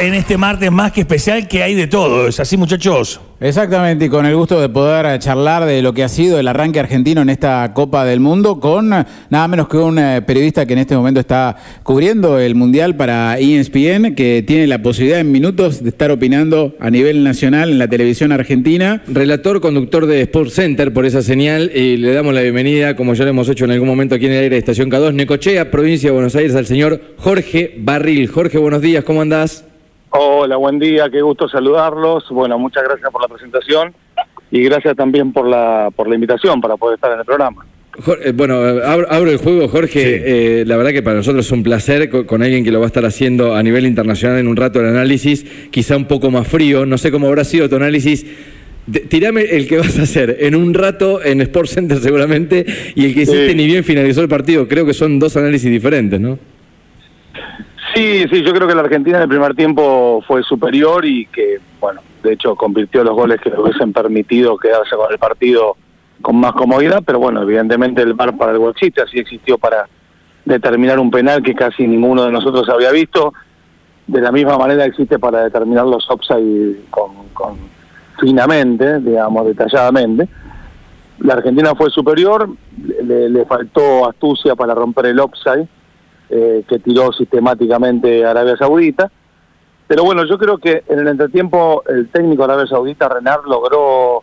en este martes más que especial que hay de todo. ¿Es así, muchachos? Exactamente, y con el gusto de poder charlar de lo que ha sido el arranque argentino en esta Copa del Mundo con nada menos que un eh, periodista que en este momento está cubriendo el Mundial para ESPN, que tiene la posibilidad en minutos de estar opinando a nivel nacional en la televisión argentina. Relator, conductor de Sports Center por esa señal, y le damos la bienvenida, como ya lo hemos hecho en algún momento aquí en el aire de Estación K2, Necochea, provincia de Buenos Aires, al señor Jorge Barril. Jorge, buenos días, ¿cómo andás? Hola, buen día, qué gusto saludarlos. Bueno, muchas gracias por la presentación y gracias también por la, por la invitación para poder estar en el programa. Eh, bueno, abro, el juego, Jorge. Eh, la verdad que para nosotros es un placer con, alguien que lo va a estar haciendo a nivel internacional en un rato el análisis, quizá un poco más frío. No sé cómo habrá sido tu análisis. tirame el que vas a hacer en un rato en Sports Center seguramente y el que hiciste ni bien finalizó el partido. Creo que son dos análisis diferentes, ¿no? Sí, sí, yo creo que la Argentina en el primer tiempo fue superior y que, bueno, de hecho convirtió los goles que le hubiesen permitido quedarse con el partido con más comodidad, pero bueno, evidentemente el VAR para el gol existe, así existió para determinar un penal que casi ninguno de nosotros había visto. De la misma manera existe para determinar los offside con, con finamente, digamos, detalladamente. La Argentina fue superior, le, le faltó astucia para romper el offside eh, que tiró sistemáticamente Arabia Saudita. Pero bueno, yo creo que en el entretiempo el técnico Arabia Saudita, Renard, logró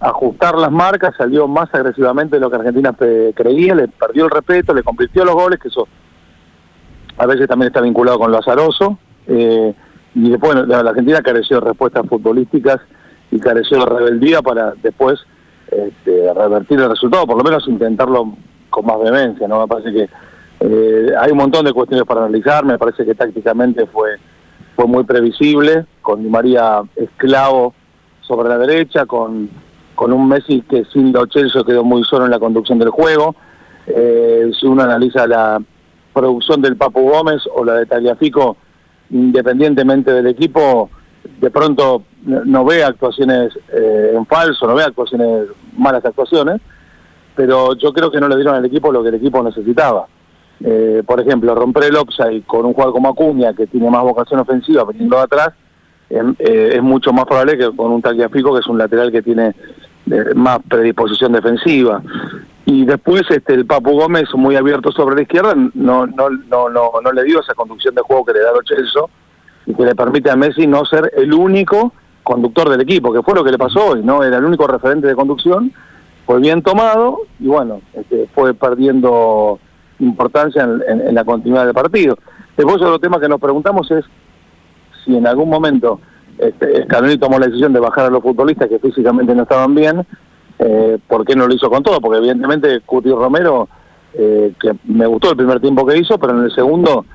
ajustar las marcas, salió más agresivamente de lo que Argentina creía, le perdió el respeto, le convirtió los goles, que eso a veces también está vinculado con lo azaroso. Eh, y después la Argentina careció de respuestas futbolísticas y careció de rebeldía para después este, revertir el resultado, por lo menos intentarlo con más vehemencia, ¿no? Me parece que eh, hay un montón de cuestiones para analizar, me parece que tácticamente fue, fue muy previsible, con Di María esclavo sobre la derecha, con, con un Messi que sin Lo Celso quedó muy solo en la conducción del juego. Eh, si uno analiza la producción del Papu Gómez o la de Tagliafico, independientemente del equipo, de pronto no ve actuaciones eh, en falso, no ve actuaciones, malas actuaciones, pero yo creo que no le dieron al equipo lo que el equipo necesitaba. Eh, por ejemplo, romper el offside con un jugador como Acuña, que tiene más vocación ofensiva viniendo de atrás, em, eh, es mucho más probable que con un Tagliafico, que es un lateral que tiene eh, más predisposición defensiva. Y después este el Papu Gómez, muy abierto sobre la izquierda, no, no, no, no, no le dio esa conducción de juego que le da Lo Celso y que le permite a Messi no ser el único conductor del equipo, que fue lo que le pasó hoy, ¿no? Era el único referente de conducción, fue bien tomado y bueno, este, fue perdiendo importancia en, la continuidad del partido. Después otro tema que nos preguntamos es si en algún momento este, Scaloni tomó la decisión de bajar a los futbolistas que físicamente no estaban bien, eh, ¿por qué no lo hizo con todo? Porque evidentemente Cuti Romero, eh, que me gustó el primer tiempo que hizo, pero en el segundo,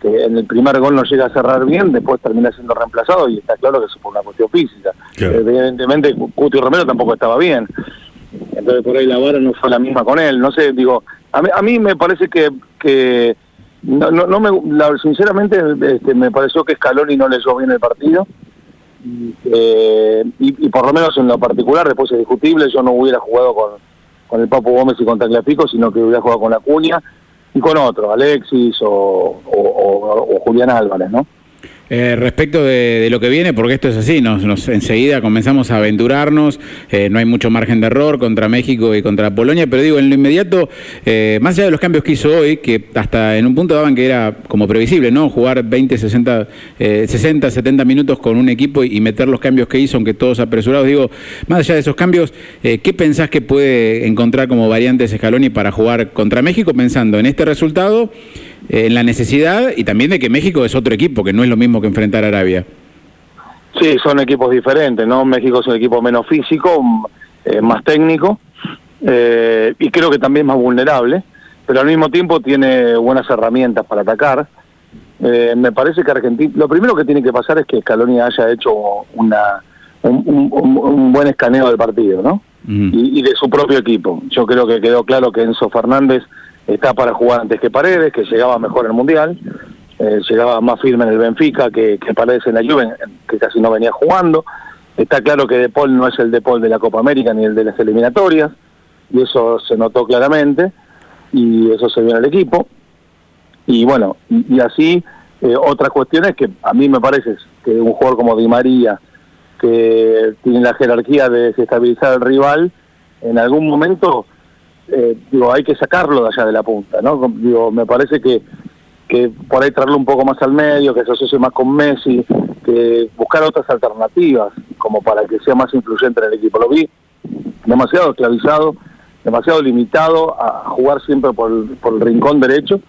que en el primer gol no llega a cerrar bien, después termina siendo reemplazado y está claro que eso fue una cuestión física. Evidentemente Cuti Romero tampoco estaba bien. Entonces por ahí la vara no fue la misma con él. No sé, digo, a mí, a mí me parece que, que no, no, me, sinceramente este, me pareció que Scaloni no leyó bien el partido. Eh, y, por lo menos en lo particular, después es discutible, yo no hubiera jugado con, con el Papo Gómez y con Tagliafico, sino que hubiera jugado con la y con otro, Alexis o, o Julián Álvarez, ¿no? Eh, respecto de, lo que viene, porque esto es así, nos, enseguida comenzamos a aventurarnos, eh, no hay mucho margen de error contra México y contra Polonia, pero digo, en lo inmediato, eh, más allá de los cambios que hizo hoy, que hasta en un punto daban que era como previsible, ¿no? Jugar 20, 60, 60, 70 minutos con un equipo y, meter los cambios que hizo, aunque todos apresurados, digo, más allá de esos cambios, ¿qué pensás que puede encontrar como variantes Scaloni para jugar contra México pensando en este resultado? En eh, la necesidad y también de que México es otro equipo, que no es lo mismo que enfrentar a Arabia. Sí, son equipos diferentes, ¿no? México es un equipo menos físico, eh, más técnico, eh, y creo que también más vulnerable, pero al mismo tiempo tiene buenas herramientas para atacar. me parece que Argentina, lo primero que tiene que pasar es que Scaloni haya hecho una, un, buen escaneo del partido, ¿no? y, y de su propio equipo. Yo creo que quedó claro que Enzo Fernández está para jugar antes que Paredes, que llegaba mejor el Mundial, eh, llegaba más firme en el Benfica que, Paredes en la Juve, que casi no venía jugando. Está claro que De Paul no es el De Paul de la Copa América ni el de las eliminatorias, y eso se notó claramente, y eso se vio en el equipo. Y bueno, y, así Eh, otra cuestión es que a mí me parece que un jugador como Di María, que tiene la jerarquía de desestabilizar al rival, en algún momento eh, digo hay que sacarlo de allá de la punta, ¿no? Digo, me parece que que por ahí traerlo un poco más al medio, que se asocie más con Messi, que buscar otras alternativas como para que sea más influyente en el equipo. Lo vi demasiado esclavizado, demasiado limitado a jugar siempre por el, por el rincón derecho.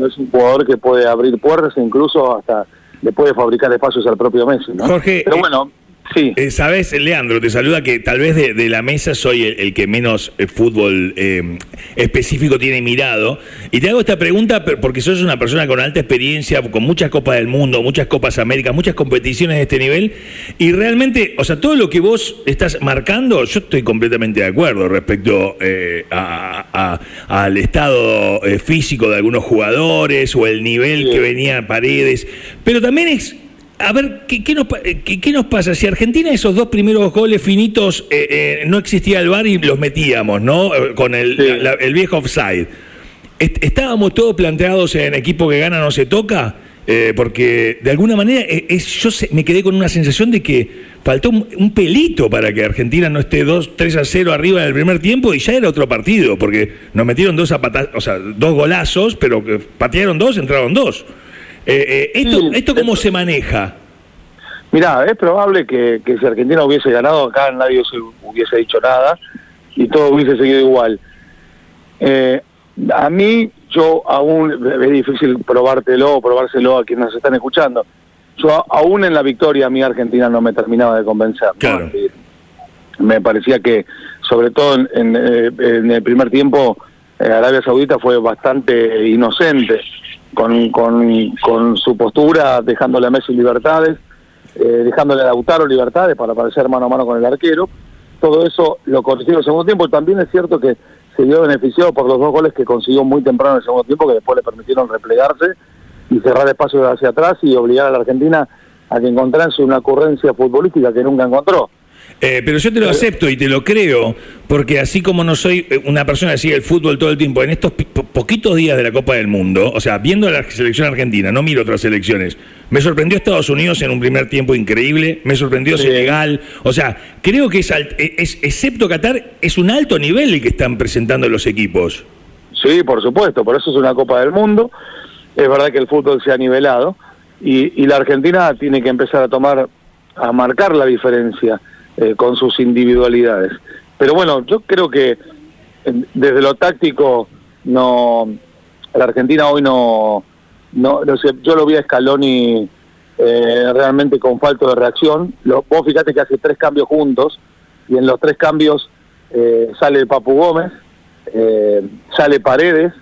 Es un jugador que puede abrir puertas e incluso hasta le puede fabricar espacios al propio Messi. ¿no? Jorge, Pero eh, bueno, Sí. Eh, Sabes, Leandro, te saluda que tal vez de, de la mesa soy el, el que menos eh, fútbol eh, específico tiene mirado. Y te hago esta pregunta porque sos una persona con alta experiencia, con muchas Copas del Mundo, muchas Copas Américas, muchas competiciones de este nivel. Y realmente, o sea, todo lo que vos estás marcando, yo estoy completamente de acuerdo respecto eh, a- a- al estado físico de algunos jugadores o el nivel Sí. que venía Paredes. Pero también es a ver, ¿qué, qué nos, eh, qué- qué nos pasa? Si Argentina esos dos primeros goles finitos eh, eh, no existía el VAR y los metíamos, ¿no? Eh, Con el, Sí. la- el viejo offside. Est- ¿Estábamos todos planteados en equipo que gana no se toca? Eh, porque de alguna manera es, yo se- me quedé con una sensación de que faltó un, un pelito para que Argentina no esté 2, 3 a 0 arriba en el primer tiempo y ya era otro partido, porque nos metieron dos, zapata- o sea, dos golazos, pero patearon dos, entraron dos. Eh, eh, ¿esto, Sí. ¿Esto cómo se maneja? Mirá, es probable que, que si Argentina hubiese ganado acá nadie se hubiese dicho nada y todo hubiese seguido igual. Eh, a mí, yo aún, es difícil probártelo o probárselo a quienes nos están escuchando, yo aún en la victoria a mí Argentina no me terminaba de convencer. Me parecía que, sobre todo en, en, eh, en el primer tiempo, eh, Arabia Saudita fue bastante inocente con, con, con su postura, dejándole a Messi libertades, eh, dejándole a Lautaro libertades para aparecer mano a mano con el arquero. Todo eso lo consiguió en el segundo tiempo. También es cierto que se vio beneficiado por los dos goles que consiguió muy temprano en el segundo tiempo, que después le permitieron replegarse y cerrar espacios hacia atrás y obligar a la Argentina a que encontrase una ocurrencia futbolística que nunca encontró. Eh, pero yo te lo acepto y te lo creo, porque así como no soy eh, una persona que sigue el fútbol todo el tiempo, en estos po- poquitos días de la Copa del Mundo, o sea, viendo la selección argentina, no miro otras selecciones, me sorprendió Estados Unidos en un primer tiempo increíble, me sorprendió Sí. Senegal, o sea, creo que es, eh, es, excepto Qatar, es un alto nivel el que están presentando los equipos. Sí, por supuesto, por eso es una Copa del Mundo. Es verdad que el fútbol se ha nivelado y, y la Argentina tiene que empezar a tomar, a marcar la diferencia eh, con sus individualidades. Pero bueno, yo creo que desde lo táctico, no, la Argentina hoy no, no, no sé, yo lo vi a Scaloni eh, realmente con falta de reacción. Lo, vos fíjate que hace tres cambios juntos y en los tres cambios eh, sale Papu Gómez, eh, sale Paredes,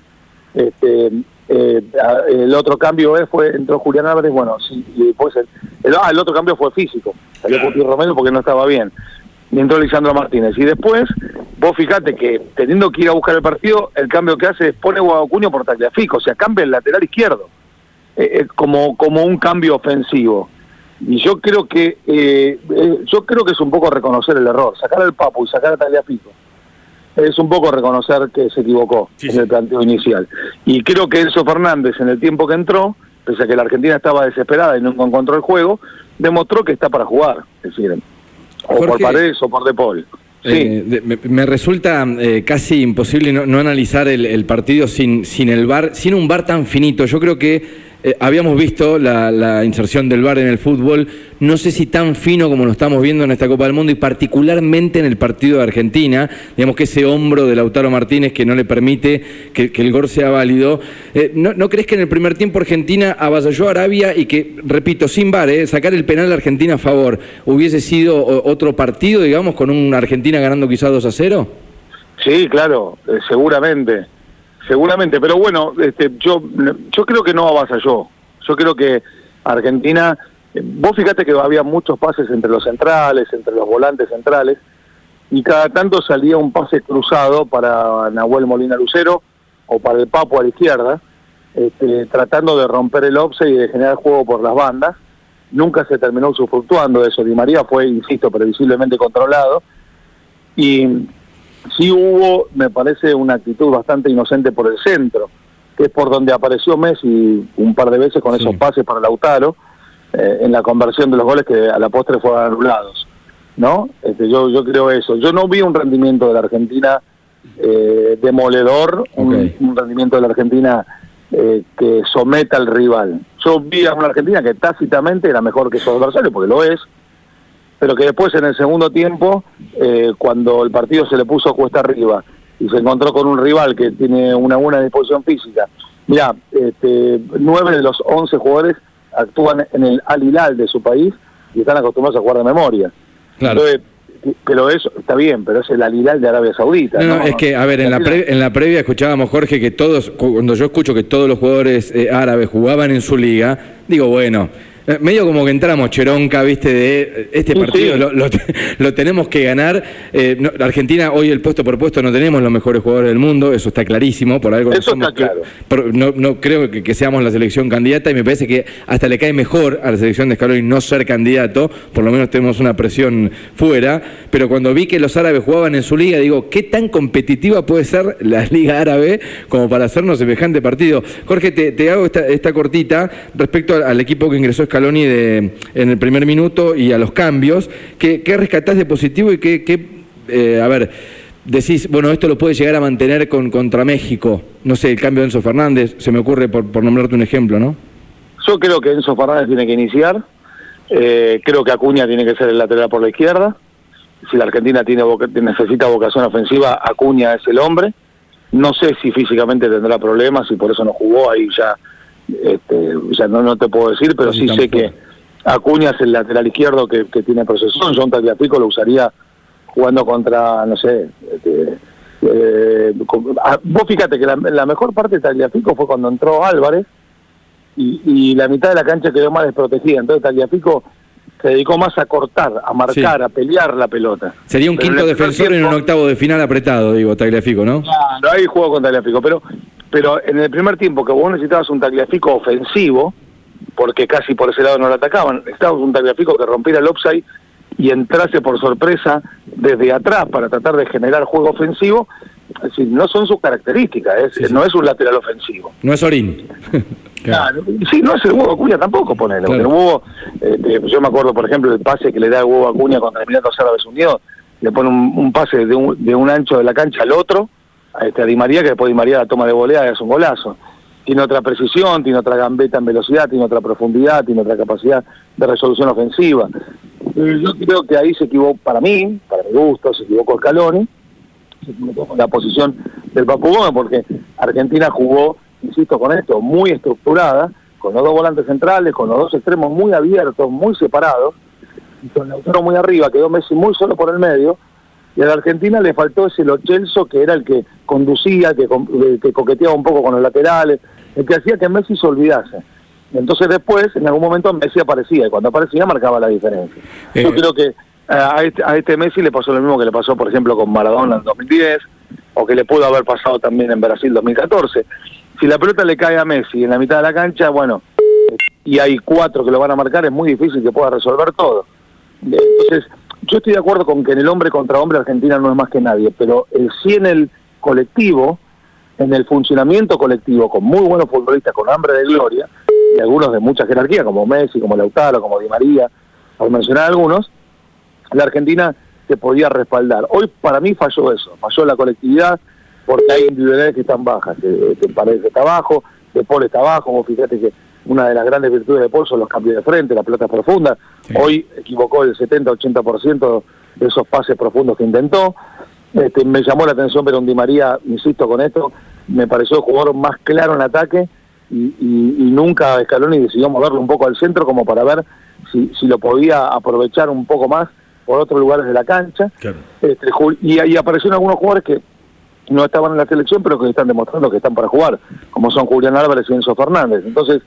este, eh, el otro cambio eh, fue entró Julián Álvarez, bueno, sí, y después el, el- ah, el otro cambio fue físico, salió Claro. Cuti Romero porque no estaba bien, y entró Lisandro Martínez, y después vos fíjate que teniendo que ir a buscar el partido, el cambio que hace es pone Guadacuño por Tagliafico, o sea, cambia el lateral izquierdo, eh, eh, como, como un cambio ofensivo. Y yo creo que eh, eh, yo creo que es un poco reconocer el error, sacar al Papu y sacar a Tagliafico es un poco reconocer que se equivocó Sí, en sí. el planteo inicial. Y creo que Enzo Fernández, en el tiempo que entró, pese a que la Argentina estaba desesperada y nunca encontró el juego, demostró que está para jugar. Es decir, o por Paredes o por De Paul. Sí. Eh, de- me, me resulta eh, casi imposible no, no analizar el, el partido sin, sin el VAR, sin un VAR tan finito. Yo creo que eh, habíamos visto la, inserción del VAR en el fútbol, no sé si tan fino como lo estamos viendo en esta Copa del Mundo y particularmente en el partido de Argentina, digamos que ese hombro de Lautaro Martínez que no le permite que, el gol sea válido. Eh, ¿no, ¿No crees que en el primer tiempo Argentina avasalló a Arabia y que, repito, sin VAR, eh, sacar el penal de Argentina a favor, hubiese sido otro partido, digamos, con una Argentina ganando quizás 2 a 0? Sí, claro, eh, seguramente, seguramente. Pero bueno, este, yo, yo creo que no avasalló. Yo creo que Argentina, vos fíjate que había muchos pases entre los centrales, entre los volantes centrales, y cada tanto salía un pase cruzado para Nahuel Molina Lucero o para el Papo a la izquierda, este, tratando de romper el offset y de generar juego por las bandas. Nunca se terminó usufructuando de eso. Di María fue, insisto, previsiblemente controlado. Y sí hubo, me parece, una actitud bastante inocente por el centro. que es por donde apareció Messi un par de veces con esos pases para Lautaro, eh, en la conversión de los goles que a la postre fueron anulados. ¿no? Este, yo, yo creo eso. Yo no vi un rendimiento de la Argentina eh, demoledor, un, un, rendimiento de la Argentina eh, que someta al rival. Yo vi a una Argentina que tácitamente era mejor que su adversario, porque lo es, pero que después en el segundo tiempo, eh, cuando el partido se le puso cuesta arriba y se encontró con un rival que tiene una buena disposición física, mira, este, nueve de los once jugadores actúan en el Al de su país y están acostumbrados a jugar de memoria. Claro. pero eso está bien, pero es el Alilal de Arabia Saudita. No, es que, a ver, en la, en la previa escuchábamos, Jorge, que todos, cuando yo escucho que todos los jugadores eh, árabes jugaban en su liga, digo, bueno, medio como que entramos cheronca, viste, de eh, este partido Lo, tenemos que ganar. Eh, Argentina hoy el puesto por puesto no tenemos los mejores jugadores del mundo, eso está clarísimo, por algo eso está claro. no, creo que, seamos la selección candidata y me parece que hasta le cae mejor a la selección de Scaloni no ser candidato, por lo menos tenemos una presión fuera, pero cuando vi que los árabes jugaban en su liga, digo, ¿qué tan competitiva puede ser la liga árabe como para hacernos semejante partido? Jorge, te, hago esta, cortita respecto al, al equipo que ingresó Scaloni de, en el primer minuto y a los cambios. ¿Qué, qué rescatás de positivo y qué, eh, a ver, decís, bueno, esto lo puede llegar a mantener con, contra México? No sé, el cambio de Enzo Fernández, se me ocurre por, por nombrarte un ejemplo, ¿no? Yo creo que Enzo Fernández tiene que iniciar. Eh, creo que Acuña tiene que ser el lateral por la izquierda. Si la Argentina tiene necesita vocación ofensiva, Acuña es el hombre. No sé si físicamente tendrá problemas y por eso no jugó. Ahí ya este, ya no, no te puedo decir, pero sí sé que Acuña es el lateral izquierdo que, tiene procesión. John Tagliafico lo usaría jugando contra, no sé. Este, eh, ah, vos fíjate que la, mejor parte de Tagliafico fue cuando entró Álvarez y, la mitad de la cancha quedó más desprotegida. Entonces Tagliafico se dedicó más a cortar, a marcar, a pelear la pelota. Sería un quinto defensor en un octavo de final apretado, digo, Tagliafico, ¿no? Claro, ahí jugó con Tagliafico, pero pero en el primer tiempo que vos necesitabas un tagliafico ofensivo, porque casi por ese lado no lo atacaban, necesitabas un tagliafico que rompiera el offside y entrase por sorpresa desde atrás para tratar de generar juego ofensivo, es no son sus características, no es un lateral ofensivo. No es Orín. claro. Sí, no es el huevo Acuña tampoco, ponele. El huevo, este, yo me acuerdo, por ejemplo, el pase que le da el huevo Acuña contra Emiratos Árabes Unidos, le pone un, pase de un, de un ancho de la cancha al otro, a, este, a Di María, que después Di María la toma de volea hace un golazo. Tiene otra precisión, tiene otra gambeta en velocidad, tiene otra profundidad, tiene otra capacidad de resolución ofensiva. Yo creo que ahí se equivocó, para mí, para mi gusto, se equivocó Scaloni, se equivocó con la posición del Papu Gómez, porque Argentina jugó, insisto con esto, muy estructurada, con los dos volantes centrales, con los dos extremos muy abiertos, muy separados, y con Lautaro muy arriba, quedó Messi muy solo por el medio, y a la Argentina le faltó ese Lochelso que era el que conducía, que, que coqueteaba un poco con los laterales, el que hacía que Messi se olvidase. Entonces después, en algún momento Messi aparecía, y cuando aparecía marcaba la diferencia. Yo eh. creo que a este, a este Messi le pasó lo mismo que le pasó, por ejemplo, con Maradona en 2010, o que le pudo haber pasado también en Brasil 2014. Si la pelota le cae a Messi en la mitad de la cancha, bueno, y hay cuatro que lo van a marcar, es muy difícil que pueda resolver todo. Entonces, yo estoy de acuerdo con que en el hombre contra hombre Argentina no es más que nadie, pero el sí en el colectivo, en el funcionamiento colectivo, con muy buenos futbolistas, con hambre de gloria, y algunos de mucha jerarquía, como Messi, como Lautaro, como Di María, por mencionar algunos, la Argentina se podía respaldar. Hoy para mí falló eso, falló la colectividad, porque hay individualidades que están bajas, que, que parece está abajo, De Paul está abajo, vos fíjate que una de las grandes virtudes de Paul son los cambios de frente, la pelota profunda. Hoy equivocó el 70-80% de esos pases profundos que intentó. Este, me llamó la atención pero un Di María, insisto con esto, me pareció el jugador más claro en ataque y, y, nunca Scaloni decidió moverlo un poco al centro como para ver si, si lo podía aprovechar un poco más por otros lugares de la cancha. Este, y, y aparecieron algunos jugadores que no estaban en la selección pero que están demostrando que están para jugar, como son Julián Álvarez y Enzo Fernández. Entonces,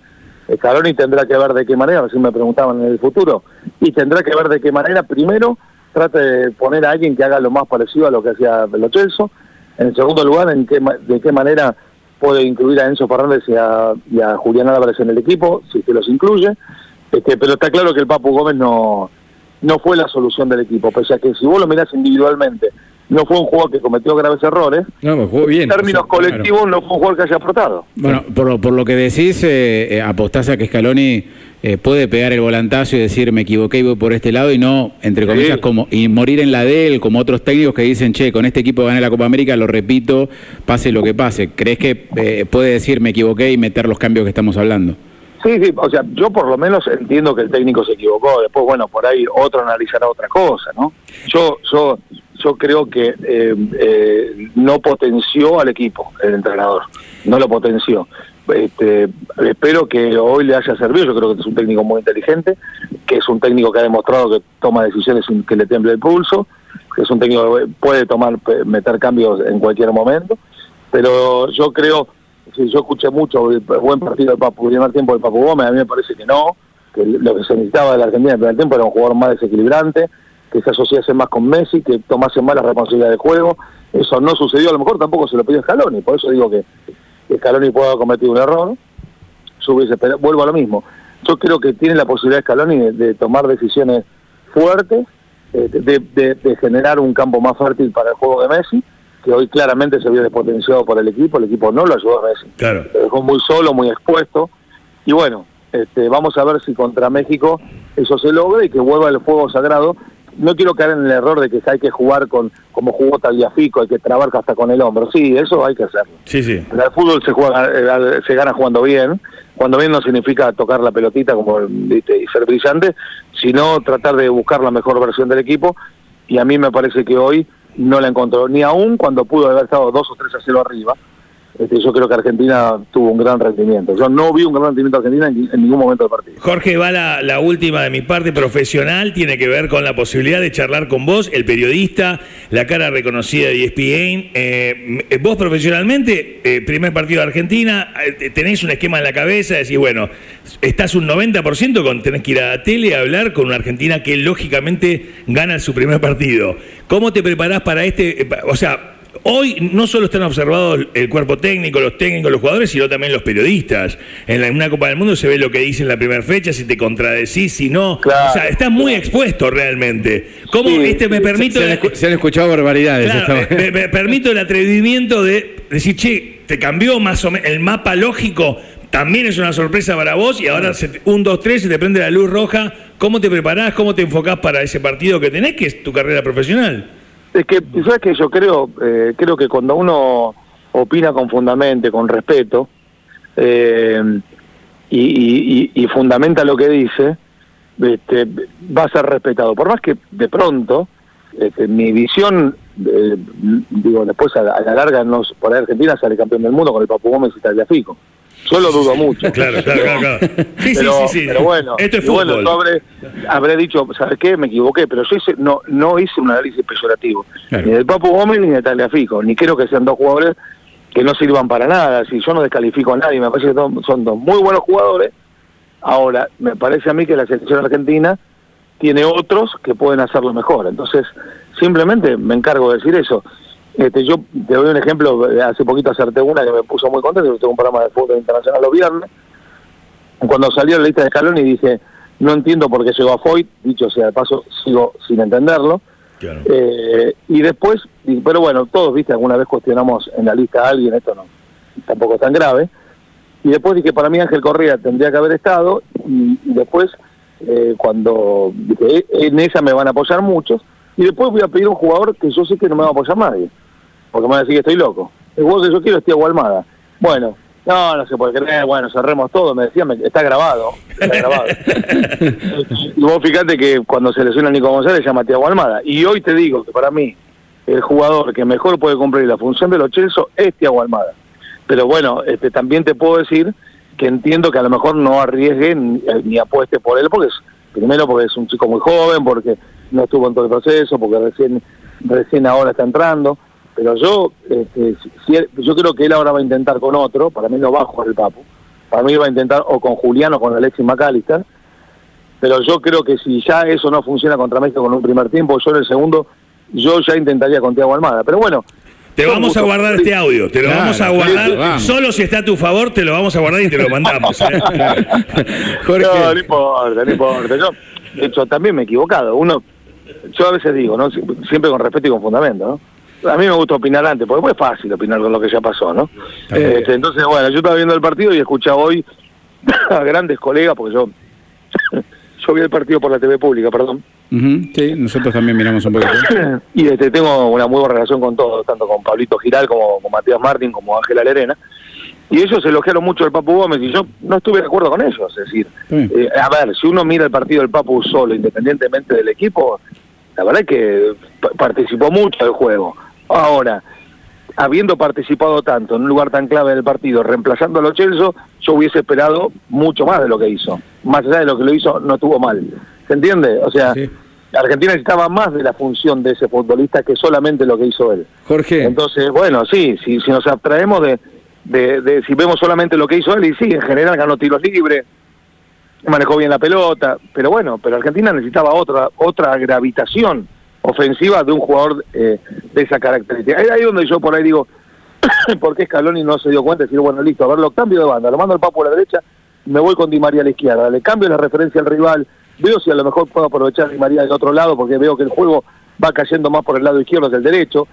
Scaloni tendrá que ver de qué manera, si me preguntaban en el futuro, y tendrá que ver de qué manera, primero, trate de poner a alguien que haga lo más parecido a lo que hacía Lo Chelso, en segundo lugar, en qué, de qué manera puede incluir a Enzo Fernández y a, Julián Álvarez en el equipo, si que los incluye, este, pero está claro que el Papu Gómez no, no fue la solución del equipo, pese a que si vos lo mirás individualmente no fue un jugador que cometió graves errores. No, me jugó bien. En términos O sea, colectivos, no fue un jugador que haya aportado. Bueno, por, lo- por lo que decís, eh, eh, apostás a que Scaloni eh, puede pegar el volantazo y decir me equivoqué y voy por este lado y no, entre comillas, Sí. como y morir en la de él, como otros técnicos que dicen, che, con este equipo gané la Copa América, lo repito, pase lo que pase. ¿Crees que eh, puede decir me equivoqué y meter los cambios que estamos hablando? Sí, sí, o sea, yo por lo menos entiendo que el técnico se equivocó. Después, bueno, por ahí otro analizará otra cosa, ¿no? Yo, yo, yo creo que eh, eh, no potenció al equipo el entrenador, no lo potenció. Este, espero que hoy le haya servido. Yo creo que es un técnico muy inteligente, que es un técnico que ha demostrado que toma decisiones sin que le temble el pulso, que es un técnico que puede tomar, meter cambios en cualquier momento. Pero yo creo Sí, yo escuché mucho buen partido del Papu, primer tiempo del Papu Gómez, a mí me parece que no, que lo que se necesitaba de la Argentina en el primer tiempo era un jugador más desequilibrante, que se asociase más con Messi, que tomase más la responsabilidad del juego. Eso no sucedió, a lo mejor tampoco se lo pidió Scaloni, por eso digo que, que Scaloni puede haber cometido un error. Yo esperado- vuelvo a lo mismo. Yo creo que tiene la posibilidad Scaloni de, tomar decisiones fuertes, eh, de generar un campo más fértil para el juego de Messi, que hoy claramente se vio despotenciado por el equipo, el equipo no lo ayudó a Messi Claro. lo dejó muy solo, muy expuesto. Y bueno, este, vamos a ver si contra México eso se logra y que vuelva el fuego sagrado. No quiero caer en el error de que hay que jugar con como jugó Tagliafico, hay que trabar hasta con el hombro. Sí, eso hay que hacerlo. Sí, sí. Pero el fútbol se juega, eh, se gana jugando bien. Cuando bien no significa tocar la pelotita como ¿viste? y ser brillante, sino tratar de buscar la mejor versión del equipo. Y a mí me parece que hoy no la encontró, ni aún cuando pudo haber estado dos o tres a cero arriba. Este, yo creo que Argentina tuvo un gran rendimiento. Yo no vi un gran rendimiento de Argentina en, ningún momento del partido. Jorge, va la, última de mi parte profesional, tiene que ver con la posibilidad de charlar con vos, el periodista, la cara reconocida de ESPN. Eh, vos profesionalmente, eh, primer partido de Argentina, eh, tenéis un esquema en la cabeza, decís, bueno, estás un 90% con tenés que ir a la tele a hablar con una Argentina que lógicamente gana su primer partido. ¿Cómo te preparás para este? eh, O sea, Hoy no solo están observados el cuerpo técnico, los técnicos, los jugadores, sino también los periodistas. En, la- en una Copa del Mundo se ve lo que dice en la primera fecha, si te contradecís, si no. Claro, o sea, estás muy expuesto realmente. ¿Cómo Sí, este me permito... Se han, escu- se han escuchado barbaridades. Claro, me, me permito el atrevimiento de decir, che, te cambió más o menos el mapa lógico, también es una sorpresa para vos y ahora se un, dos, tres, se te prende la luz roja. ¿Cómo te preparás? ¿Cómo te enfocás para ese partido que tenés, que es tu carrera profesional? Es que, ¿sabes que Yo creo, eh, creo que cuando uno opina con fundamento, con respeto, eh, y, y- y- y fundamenta lo que dice, este, va a ser respetado. Por más que de pronto, este, mi visión, eh, digo, después a la, a la larga, no, por ahí Argentina sale campeón del mundo con el Papu Gómez y Tagliafico. Yo lo dudo mucho. Claro, claro, claro. claro. Sí, pero, sí, sí, sí. pero bueno, Esto es bueno, yo habré, habré dicho, ¿sabes qué? Me equivoqué, pero yo hice, no, no hice un análisis peyorativo, Claro. ni del Papu Gómez ni de Tagliafico, ni creo que sean dos jugadores que no sirvan para nada, si yo no descalifico a nadie, me parece que son, son dos muy buenos jugadores, ahora, me parece a mí que la selección argentina tiene otros que pueden hacerlo mejor, entonces, simplemente me encargo de decir eso. Este, yo te doy un ejemplo, eh, hace poquito acerté una que me puso muy contento, yo tengo un programa de fútbol internacional los viernes, cuando salió la lista de Scaloni dije, no entiendo por qué llegó a Foyt, dicho sea de paso, sigo sin entenderlo. Claro. Eh, y después, y- pero bueno, todos, viste, alguna vez cuestionamos en la lista a alguien, esto no, tampoco es tan grave. Y después dije, para mí Ángel Correa tendría que haber estado, y, y después, eh, cuando dije, "Eh, en esa me van a apoyar muchos, y después voy a pedir un jugador que yo sé que no me va a apoyar nadie, porque me van a decir que estoy loco. El jugador que yo quiero es Tiago Almada. Bueno, no, no se puede creer, bueno, cerremos todo, me decían, está grabado, está grabado. y vos fíjate que cuando se lesiona Nico González llama a Tiago Almada. Y hoy te digo que para mí el jugador que mejor puede cumplir la función de los Chelsea es Tiago Almada. Pero bueno, este, también te puedo decir que entiendo que a lo mejor no arriesgue ni, eh, ni apueste por él, porque es, primero porque es un chico muy joven, porque no estuvo en todo el proceso, porque recién, recién ahora está entrando. Pero yo, este, si- él- yo creo que él ahora va a intentar con otro, para mí no va a jugar el Papu, para mí va a intentar o con Julián o con Alexis McAllister, pero yo creo que si ya eso no funciona contra México con un primer tiempo, yo en el segundo, yo ya intentaría con Tiago Almada. Pero bueno, Te vamos a guardar este audio, te lo Claro, vamos a sí, guardar. vamos. Solo si está a tu favor, te lo vamos a guardar y te lo mandamos. ¿eh? Jorge, No, no importa, no importa. Yo, de hecho, también me he equivocado. Uno, yo a veces digo, ¿no? Sie- Siempre con respeto y con fundamento, ¿no? A mí me gusta opinar antes, porque es fácil opinar con lo que ya pasó, ¿no? Eh, Este, entonces, bueno, yo estaba viendo el partido y escuchaba hoy a grandes colegas, porque yo, yo vi el partido por la TV pública, perdón, Ujú, Sí, nosotros también miramos un poquito. y este, tengo una muy buena relación con todos, tanto con Pablito Giral como con Matías Martín, como Ángela Lerena, y ellos elogiaron mucho al Papu Gómez y yo no estuve de acuerdo con ellos, es decir, eh, a ver, si uno mira el partido del Papu solo, independientemente del equipo, la verdad es que pa- participó mucho del juego. Ahora, habiendo participado tanto en un lugar tan clave del partido, reemplazando a Lo Celso, yo hubiese esperado mucho más de lo que hizo. Más allá de lo que lo hizo, no estuvo mal. ¿Se entiende? O sea, Sí. Argentina necesitaba más de la función de ese futbolista que solamente lo que hizo él. Jorge, Entonces, bueno, sí, si, si nos abstraemos de, de, de si vemos solamente lo que hizo él, y sí, en general ganó tiros libres, manejó bien la pelota, pero bueno, pero Argentina necesitaba otra otra gravitación ofensiva de un jugador eh, de esa característica. Es donde yo por ahí digo, ¿por qué Scaloni no se dio cuenta de decir, bueno, listo, a ver, lo cambio de banda, lo mando al Papo a la derecha, me voy con Di María a la izquierda, le cambio la referencia al rival, veo si a lo mejor puedo aprovechar a Di María del otro lado, porque veo que el juego va cayendo más por el lado izquierdo que el derecho.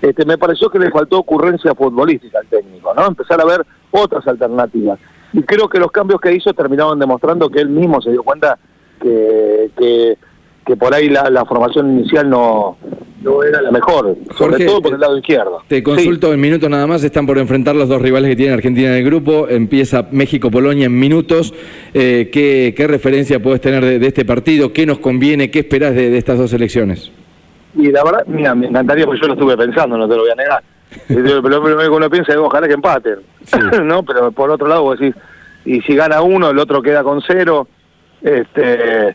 Este, me pareció que le faltó ocurrencia futbolística al técnico, ¿no? Empezar a ver otras alternativas. Y creo que los cambios que hizo terminaban demostrando que él mismo se dio cuenta que, que, que por ahí la, la formación inicial no, no era la mejor, sobre Jorge, todo por el lado izquierdo. te consulto en minutos nada más. Están por enfrentar los dos rivales que tiene Argentina en el grupo. Empieza México-Polonia en minutos. Eh, ¿qué, qué referencia puedes tener de, de este partido? ¿Qué nos conviene? ¿Qué esperás de, de estas dos elecciones? Y la verdad, mira, me encantaría, porque yo lo estuve pensando, no te lo voy a negar. Pero lo primero que uno piensa es ojalá que empaten, ¿no? Pero por otro lado, vos decís, y si gana uno, el otro queda con cero, este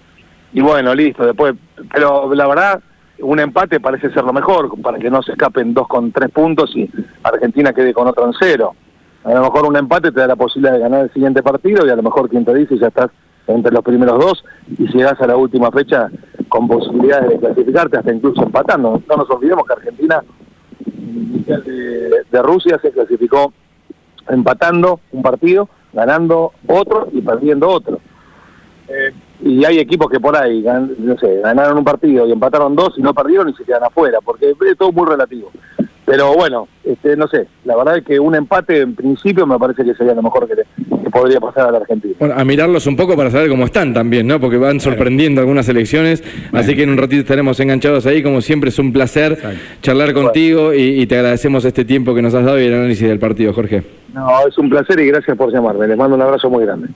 y bueno, listo, después, pero la verdad, un empate parece ser lo mejor, para que no se escapen dos con tres puntos y Argentina quede con otro en cero. A lo mejor un empate te da la posibilidad de ganar el siguiente partido y a lo mejor quien te dice ya estás entre los primeros dos y llegas a la última fecha con posibilidades de clasificarte hasta incluso empatando. No nos olvidemos que Argentina de, de Rusia se clasificó empatando un partido, ganando otro y perdiendo otro. Eh, y hay equipos que por ahí, no sé, ganaron un partido y empataron dos y no perdieron y se quedan afuera, porque es todo muy relativo. Pero bueno, este, no sé, la verdad es que un empate en principio me parece que sería lo mejor que, le- que podría pasar a la Argentina. Bueno, a mirarlos un poco para saber cómo están también, ¿no? Porque van sorprendiendo algunas elecciones. Así que en un ratito estaremos enganchados ahí. Como siempre, es un placer charlar contigo y, y te agradecemos este tiempo que nos has dado y el análisis del partido, Jorge. No, es un placer y gracias por llamarme. Les mando un abrazo muy grande.